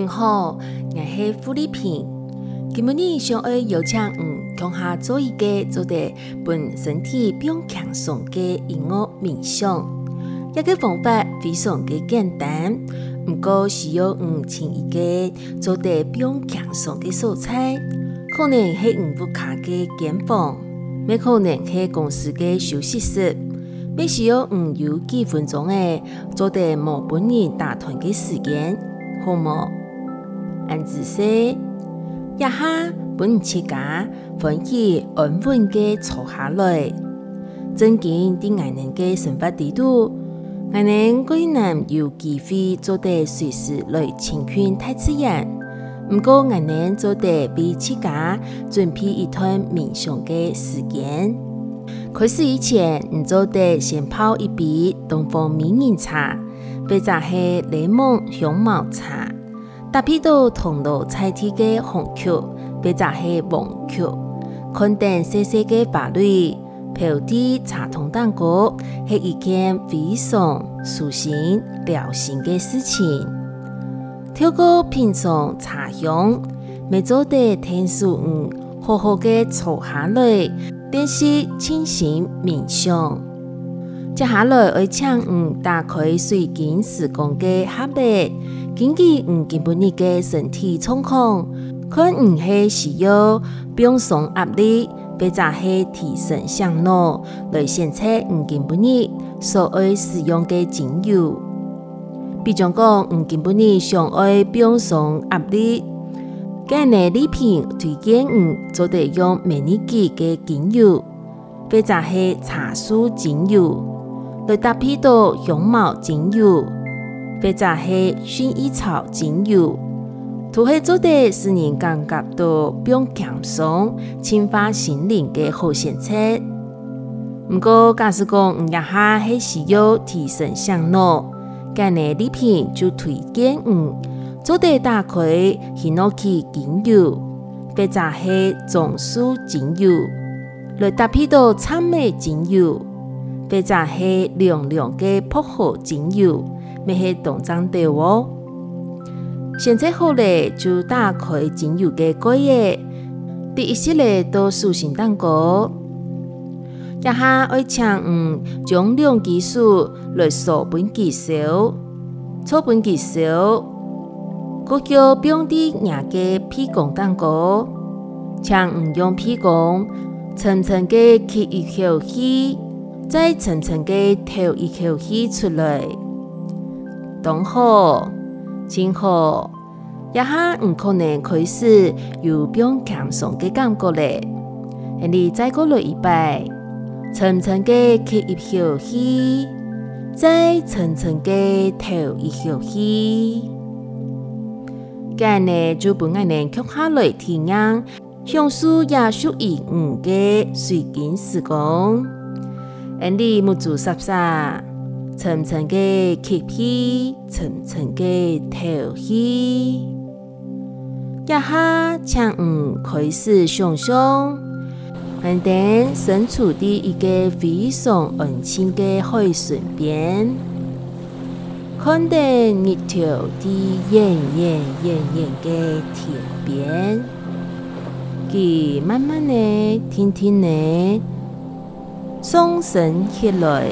你好，我是付丽萍。今日想要邀请你共下做一个做得本身体变强壮的音乐冥想。一个方法非常的简单，不过需要你请一个做得变强壮的素材，可能是你屋卡的间房，也可能是公司的休息室。必需要你有几分钟的做得无本人打团的时间，好冇？按姿势，一下本起家，分起安稳嘅坐下来，增进啲爱人嘅生活地度，爱人可能有机会做得随时来亲近大自然。唔过爱人做得比起家准备一段冥想嘅时间。开始以前，你做得先泡一杯东方美人茶，或者系柠檬香茅茶。搭配到同路菜体嘅红曲，或者是黄曲，肯定细细嘅法律，泡啲茶汤蛋糕，是一件非常舒心、疗心的事情。透过品尝茶香，每做的天数五，好好嘅坐下来，练习清醒冥想。接下来会请嗯打开水晶时光嘅黑白。根据嗯基本的身体状况，可能系需要放松压力，或者是提升上脑来选择嗯基本所爱使用的精油。比如讲，嗯基本上爱放松压力，今日礼品推荐嗯做得用美尼基嘅精油，或者是茶树精油来搭配到香茅精油。或者是薰衣草精油，都系做得使人感觉到变强松、净化心灵嘅好选择。不过，假使讲你一下系需要提升上脑，今日礼品就推荐你做得打开希诺奇精油，或者是棕树精油，来搭配到草莓精油，或者是凉凉嘅薄荷精油。咩系动脏的哦？现在好咧，就打开精油嘅盖耶。第一系列都塑形蛋糕，一下爱请嗯将两技术来扫本技术，草本技术，嗰叫表弟廿嘅皮工蛋糕，请唔用皮工，层层嘅吸一口气，再层层嘅吐一口气出来。当好，真好，一下唔可能开始有变强壮嘅感觉咧。你再过来一摆，层层嘅吸一口气，再层层嘅吐一口气。今日就本爱能吸下来体验，享受也属于五嘅水晶时光。你冇做啥啥？层层的吸气，层层嘅吐气，一下请唔开始想象，肯定身处的一个非常安静的海水边，看到日头伫远远远远的天边，佢慢慢嘅、天天嘅上升起来。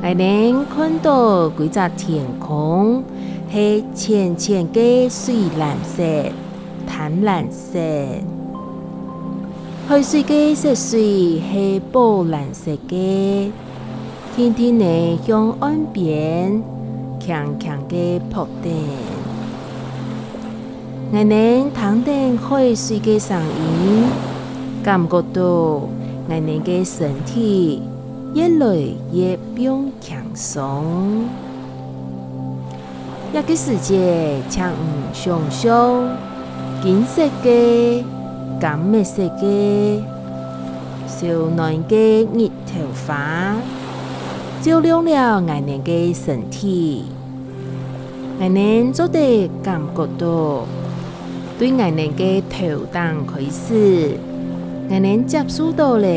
还能看到几只天空，是浅浅的水蓝色、淡蓝色；海水的色水是宝蓝色的。天天的向岸边强强的扑腾，还能听到海水的声音，感觉到还能的身体。越来越变强松，一个世界像想象金色的、金色的、少暖的日头花，照亮了爱人的身体，爱人做得感觉到对爱人的头当开始，爱人接受到了。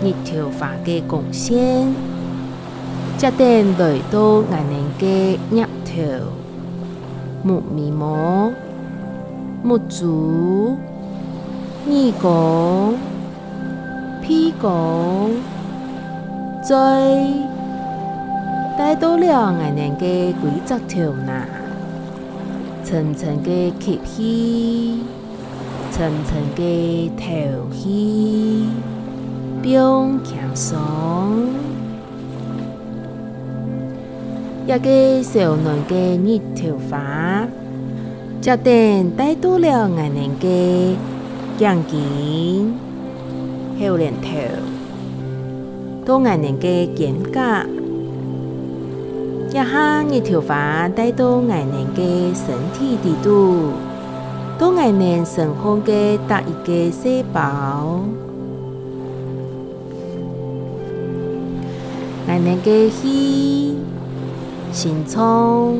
日头发嘅贡献，决定来到眼人嘅日头，木眉毛、木足、耳公、屁股、嘴，带到了眼睛嘅规则条呐，层层嘅吸气，层层嘅吐气，并轻松。一个小嫩嘅热头发，决定带到了眼睛嘅眼睛、后脸头，到眼睛嘅肩胛，一下热头发带到眼睛嘅身体底度，到眼睛身后嘅搭一个细胞，眼睛嘅气。心葱、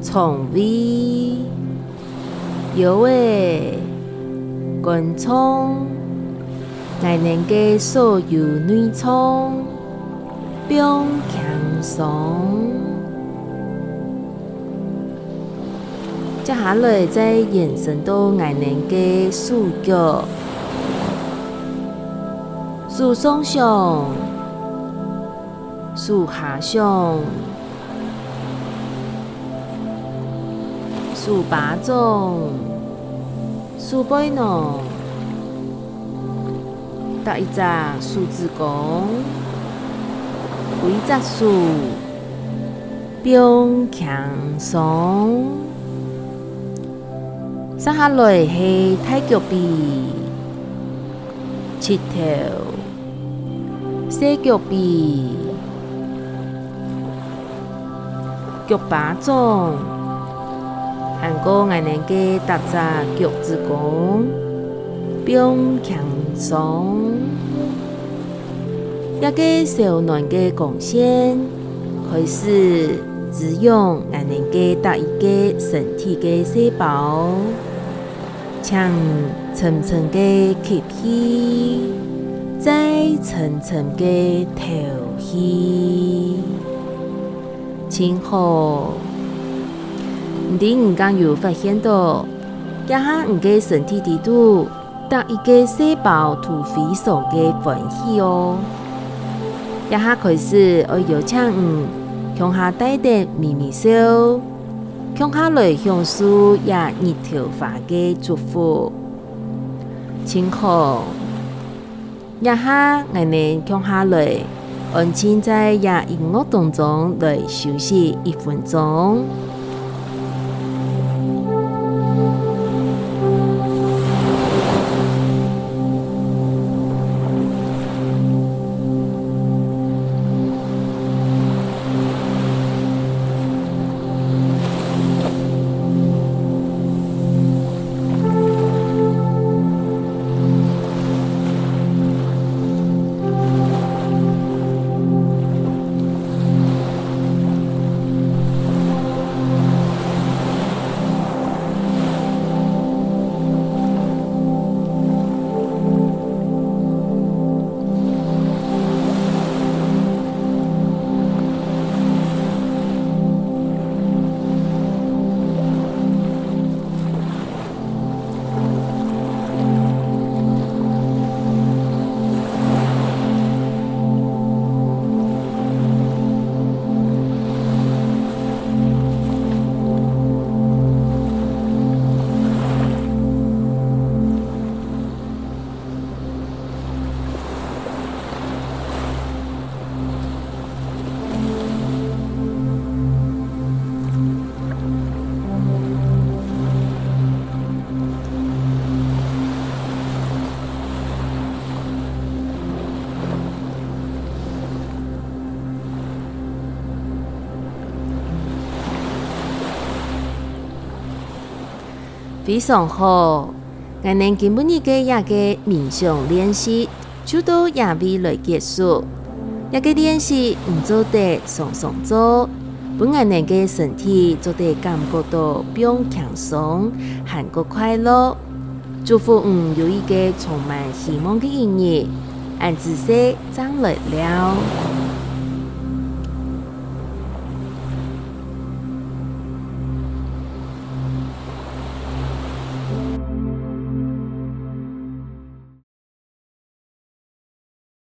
葱尾、腰尾、根葱、爱能嘅所有内葱，并轻松。接下来再延伸到爱能嘅手脚、手上上、手下上。数八种，数背呢？搭一只数字弓，规则数，并强松。接下来是太脚臂、七头、四脚臂、脚八种。韩国爱人嘅搭扎脚趾弓，并强松，一个小暖的贡献，开始滋养爱人嘅搭一个身体的细胞，将层层嘅吸气，再层层嘅吐气，今后。你唔敢有发现到，一下唔嘅身体地度，搭一个细胞土非常嘅分析哦。一下开始我邀请唔向下带点秘密笑，向下来向树也热头发给祝福，请好。一下我们向下来，安静在也音乐当中来休息一分钟。非常好，我们今日嘅一个冥想练习就到夜尾来结束。一个练习唔做得松松做，本我们嘅身体做得感觉到变轻松，很个快乐。祝福唔有一个充满希望嘅一日，按姿势站来了。